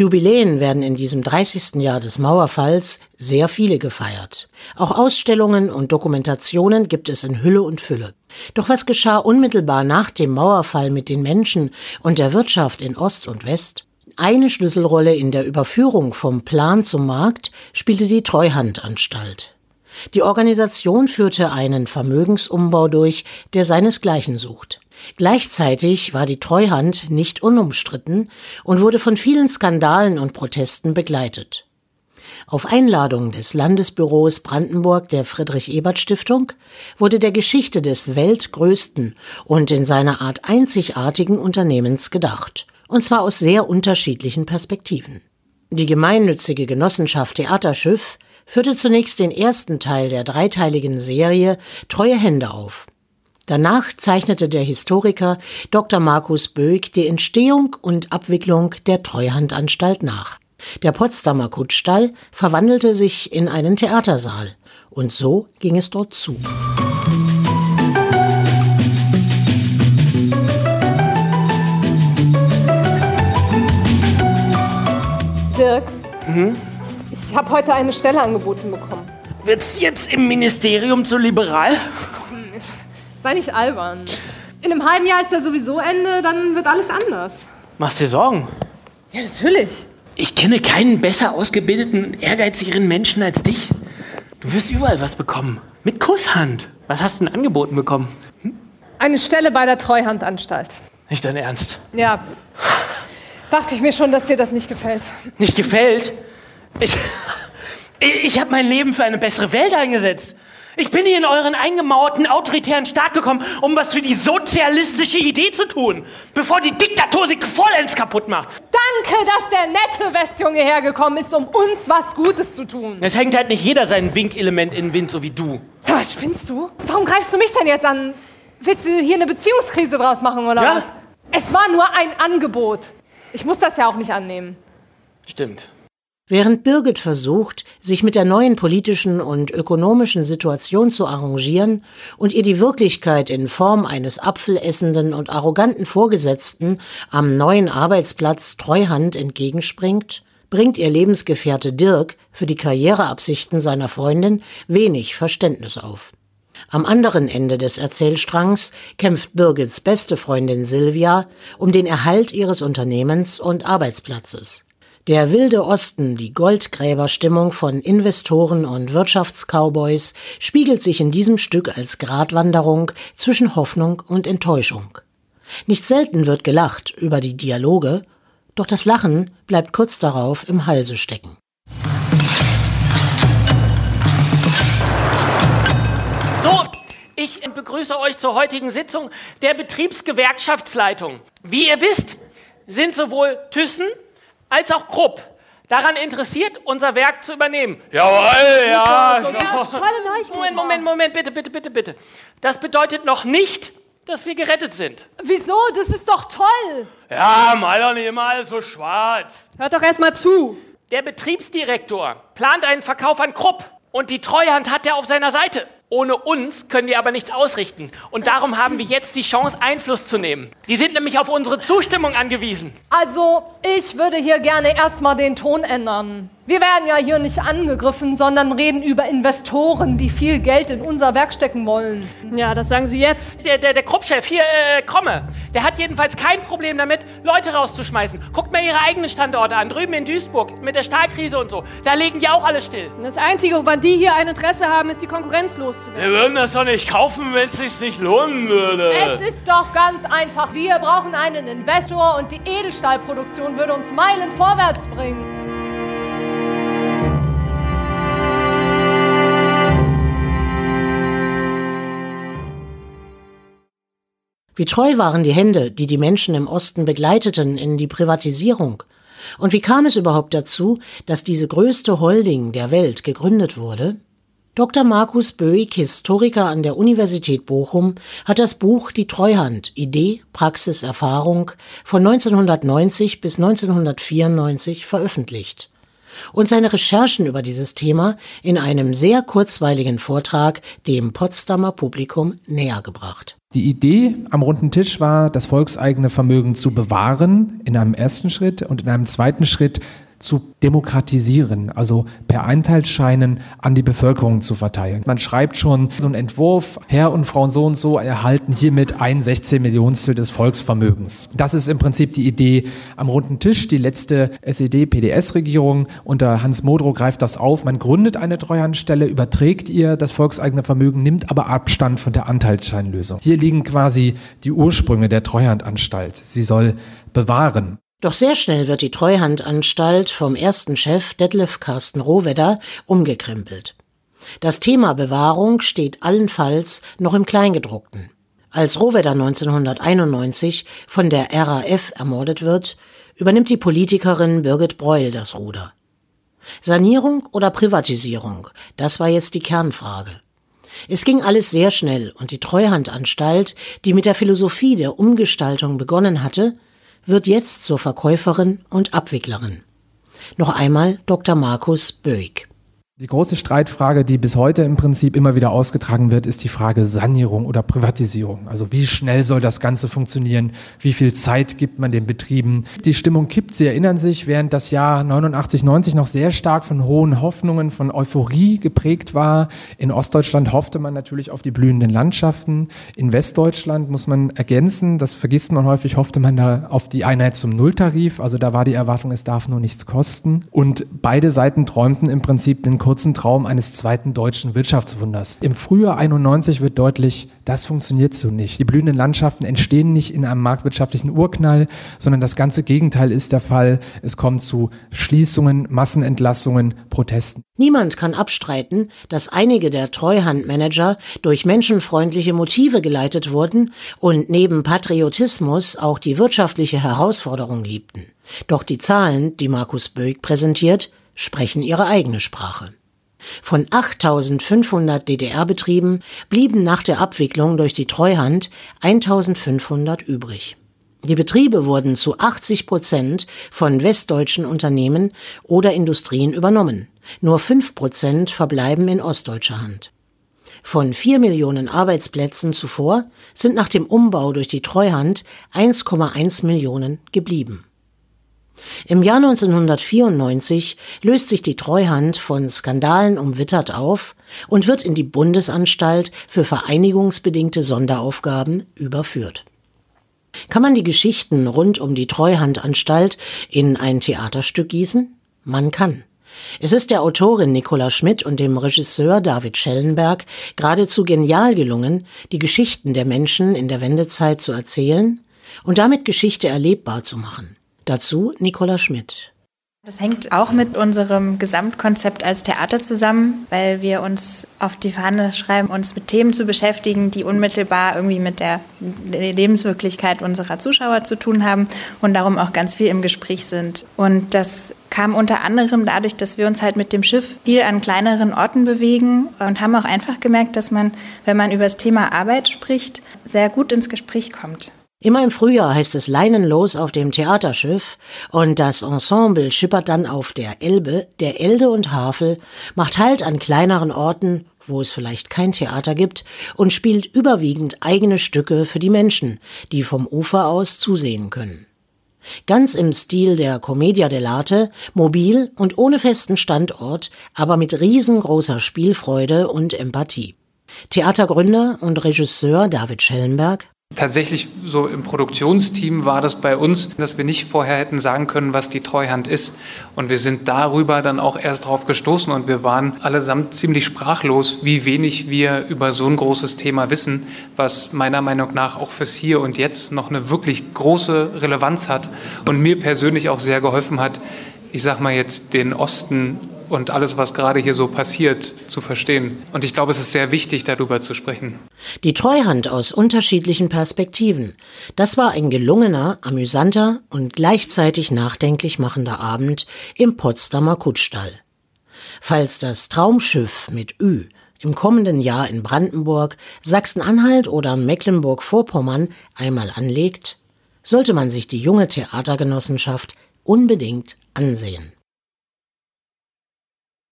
Jubiläen werden in diesem 30. Jahr des Mauerfalls sehr viele gefeiert. Auch Ausstellungen und Dokumentationen gibt es in Hülle und Fülle. Doch was geschah unmittelbar nach dem Mauerfall mit den Menschen und der Wirtschaft in Ost und West? Eine Schlüsselrolle in der Überführung vom Plan zum Markt spielte die Treuhandanstalt. Die Organisation führte einen Vermögensumbau durch, der seinesgleichen sucht. Gleichzeitig war die Treuhand nicht unumstritten und wurde von vielen Skandalen und Protesten begleitet. Auf Einladung des Landesbüros Brandenburg der Friedrich Ebert Stiftung wurde der Geschichte des weltgrößten und in seiner Art einzigartigen Unternehmens gedacht, und zwar aus sehr unterschiedlichen Perspektiven. Die gemeinnützige Genossenschaft Theaterschiff führte zunächst den ersten Teil der dreiteiligen Serie Treue Hände auf. Danach zeichnete der Historiker Dr. Markus Böck die Entstehung und Abwicklung der Treuhandanstalt nach. Der Potsdamer Kutschstall verwandelte sich in einen Theatersaal. Und so ging es dort zu. Dirk, mhm. ich habe heute eine Stelle angeboten bekommen. Wird's jetzt im Ministerium zu liberal? Sei nicht albern. In einem halben Jahr ist ja sowieso Ende, dann wird alles anders. Machst dir Sorgen? Ja, natürlich. Ich kenne keinen besser ausgebildeten, ehrgeizigeren Menschen als dich. Du wirst überall was bekommen. Mit Kusshand. Was hast du denn angeboten bekommen? Hm? Eine Stelle bei der Treuhandanstalt. Nicht dein Ernst? Ja. Dachte ich mir schon, dass dir das nicht gefällt. Nicht gefällt? Ich, ich habe mein Leben für eine bessere Welt eingesetzt. Ich bin hier in euren eingemauerten autoritären Staat gekommen, um was für die sozialistische Idee zu tun, bevor die Diktatur sich vollends kaputt macht. Danke, dass der nette Westjunge hergekommen ist, um uns was Gutes zu tun. Es hängt halt nicht jeder sein Winkelement in den Wind, so wie du. Sag mal, spinnst du? Warum greifst du mich denn jetzt an? Willst du hier eine Beziehungskrise draus machen, oder ja? was? Es war nur ein Angebot. Ich muss das ja auch nicht annehmen. Stimmt. Während Birgit versucht, sich mit der neuen politischen und ökonomischen Situation zu arrangieren und ihr die Wirklichkeit in Form eines apfelessenden und arroganten Vorgesetzten am neuen Arbeitsplatz Treuhand entgegenspringt, bringt ihr Lebensgefährte Dirk für die Karriereabsichten seiner Freundin wenig Verständnis auf. Am anderen Ende des Erzählstrangs kämpft Birgits beste Freundin Silvia um den Erhalt ihres Unternehmens und Arbeitsplatzes. Der wilde Osten, die Goldgräberstimmung von Investoren und Wirtschaftscowboys spiegelt sich in diesem Stück als Gratwanderung zwischen Hoffnung und Enttäuschung. Nicht selten wird gelacht über die Dialoge, doch das Lachen bleibt kurz darauf im Halse stecken. So, ich begrüße euch zur heutigen Sitzung der Betriebsgewerkschaftsleitung. Wie ihr wisst, sind sowohl Thyssen als auch Krupp daran interessiert, unser Werk zu übernehmen. Jawohl, ja. ja tolle Moment, Moment, Moment, bitte, bitte, bitte, bitte. Das bedeutet noch nicht, dass wir gerettet sind. Wieso? Das ist doch toll. Ja, mal doch nicht immer alles so schwarz. Hört doch erst mal zu. Der Betriebsdirektor plant einen Verkauf an Krupp und die Treuhand hat er auf seiner Seite. Ohne uns können wir aber nichts ausrichten. Und darum haben wir jetzt die Chance, Einfluss zu nehmen. Die sind nämlich auf unsere Zustimmung angewiesen. Also, ich würde hier gerne erstmal den Ton ändern. Wir werden ja hier nicht angegriffen, sondern reden über Investoren, die viel Geld in unser Werk stecken wollen. Ja, das sagen Sie jetzt. Der, der, der Kruppchef hier, äh, Komme, der hat jedenfalls kein Problem damit, Leute rauszuschmeißen. Guckt mal Ihre eigenen Standorte an, drüben in Duisburg, mit der Stahlkrise und so. Da legen die auch alle still. Das Einzige, woran die hier ein Interesse haben, ist die Konkurrenz loszuwerden. Wir würden das doch nicht kaufen, wenn es sich nicht lohnen würde. Es ist doch ganz einfach. Wir brauchen einen Investor und die Edelstahlproduktion würde uns Meilen vorwärts bringen. Wie treu waren die Hände, die die Menschen im Osten begleiteten in die Privatisierung? Und wie kam es überhaupt dazu, dass diese größte Holding der Welt gegründet wurde? Dr. Markus Böig, Historiker an der Universität Bochum, hat das Buch Die Treuhand Idee, Praxis, Erfahrung von 1990 bis 1994 veröffentlicht. Und seine Recherchen über dieses Thema in einem sehr kurzweiligen Vortrag dem Potsdamer Publikum näher gebracht. Die Idee am runden Tisch war, das volkseigene Vermögen zu bewahren in einem ersten Schritt und in einem zweiten Schritt zu demokratisieren, also per Einteilscheinen an die Bevölkerung zu verteilen. Man schreibt schon so einen Entwurf, Herr und Frauen so und so erhalten hiermit ein 16 Millionstel des Volksvermögens. Das ist im Prinzip die Idee am runden Tisch. Die letzte SED-PDS-Regierung unter Hans Modrow greift das auf. Man gründet eine Treuhandstelle, überträgt ihr das volkseigene Vermögen, nimmt aber Abstand von der Anteilsscheinlösung. Hier liegen quasi die Ursprünge der Treuhandanstalt. Sie soll bewahren. Doch sehr schnell wird die Treuhandanstalt vom ersten Chef Detlef Carsten Rohwedder umgekrempelt. Das Thema Bewahrung steht allenfalls noch im Kleingedruckten. Als Rohwedder 1991 von der RAF ermordet wird, übernimmt die Politikerin Birgit Breuel das Ruder. Sanierung oder Privatisierung, das war jetzt die Kernfrage. Es ging alles sehr schnell und die Treuhandanstalt, die mit der Philosophie der Umgestaltung begonnen hatte, wird jetzt zur Verkäuferin und Abwicklerin. Noch einmal Dr. Markus Böig. Die große Streitfrage, die bis heute im Prinzip immer wieder ausgetragen wird, ist die Frage Sanierung oder Privatisierung. Also wie schnell soll das Ganze funktionieren? Wie viel Zeit gibt man den Betrieben? Die Stimmung kippt. Sie erinnern sich, während das Jahr 89, 90 noch sehr stark von hohen Hoffnungen, von Euphorie geprägt war. In Ostdeutschland hoffte man natürlich auf die blühenden Landschaften. In Westdeutschland muss man ergänzen, das vergisst man häufig, hoffte man da auf die Einheit zum Nulltarif. Also da war die Erwartung, es darf nur nichts kosten. Und beide Seiten träumten im Prinzip den kurzen Traum eines zweiten deutschen Wirtschaftswunders. Im Frühjahr 91 wird deutlich, das funktioniert so nicht. Die blühenden Landschaften entstehen nicht in einem marktwirtschaftlichen Urknall, sondern das ganze Gegenteil ist der Fall. Es kommt zu Schließungen, Massenentlassungen, Protesten. Niemand kann abstreiten, dass einige der Treuhandmanager durch menschenfreundliche Motive geleitet wurden und neben Patriotismus auch die wirtschaftliche Herausforderung liebten. Doch die Zahlen, die Markus Böig präsentiert, sprechen ihre eigene Sprache. Von 8500 DDR-Betrieben blieben nach der Abwicklung durch die Treuhand 1500 übrig. Die Betriebe wurden zu 80 Prozent von westdeutschen Unternehmen oder Industrien übernommen. Nur 5 Prozent verbleiben in ostdeutscher Hand. Von 4 Millionen Arbeitsplätzen zuvor sind nach dem Umbau durch die Treuhand 1,1 Millionen geblieben. Im Jahr 1994 löst sich die Treuhand von Skandalen umwittert auf und wird in die Bundesanstalt für vereinigungsbedingte Sonderaufgaben überführt. Kann man die Geschichten rund um die Treuhandanstalt in ein Theaterstück gießen? Man kann. Es ist der Autorin Nicola Schmidt und dem Regisseur David Schellenberg geradezu genial gelungen, die Geschichten der Menschen in der Wendezeit zu erzählen und damit Geschichte erlebbar zu machen. Dazu Nicola Schmidt. Das hängt auch mit unserem Gesamtkonzept als Theater zusammen, weil wir uns auf die Fahne schreiben, uns mit Themen zu beschäftigen, die unmittelbar irgendwie mit der Lebenswirklichkeit unserer Zuschauer zu tun haben und darum auch ganz viel im Gespräch sind. Und das kam unter anderem dadurch, dass wir uns halt mit dem Schiff viel an kleineren Orten bewegen und haben auch einfach gemerkt, dass man, wenn man über das Thema Arbeit spricht, sehr gut ins Gespräch kommt. Immer im Frühjahr heißt es leinenlos auf dem Theaterschiff und das Ensemble schippert dann auf der Elbe, der Elde und Havel, macht Halt an kleineren Orten, wo es vielleicht kein Theater gibt, und spielt überwiegend eigene Stücke für die Menschen, die vom Ufer aus zusehen können. Ganz im Stil der Commedia dell'arte, mobil und ohne festen Standort, aber mit riesengroßer Spielfreude und Empathie. Theatergründer und Regisseur David Schellenberg Tatsächlich so im Produktionsteam war das bei uns, dass wir nicht vorher hätten sagen können, was die Treuhand ist. Und wir sind darüber dann auch erst drauf gestoßen und wir waren allesamt ziemlich sprachlos, wie wenig wir über so ein großes Thema wissen, was meiner Meinung nach auch fürs Hier und Jetzt noch eine wirklich große Relevanz hat und mir persönlich auch sehr geholfen hat, ich sag mal jetzt den Osten und alles, was gerade hier so passiert, zu verstehen. Und ich glaube, es ist sehr wichtig, darüber zu sprechen. Die Treuhand aus unterschiedlichen Perspektiven. Das war ein gelungener, amüsanter und gleichzeitig nachdenklich machender Abend im Potsdamer Kutschstall. Falls das Traumschiff mit Ü im kommenden Jahr in Brandenburg, Sachsen-Anhalt oder Mecklenburg-Vorpommern einmal anlegt, sollte man sich die junge Theatergenossenschaft unbedingt ansehen.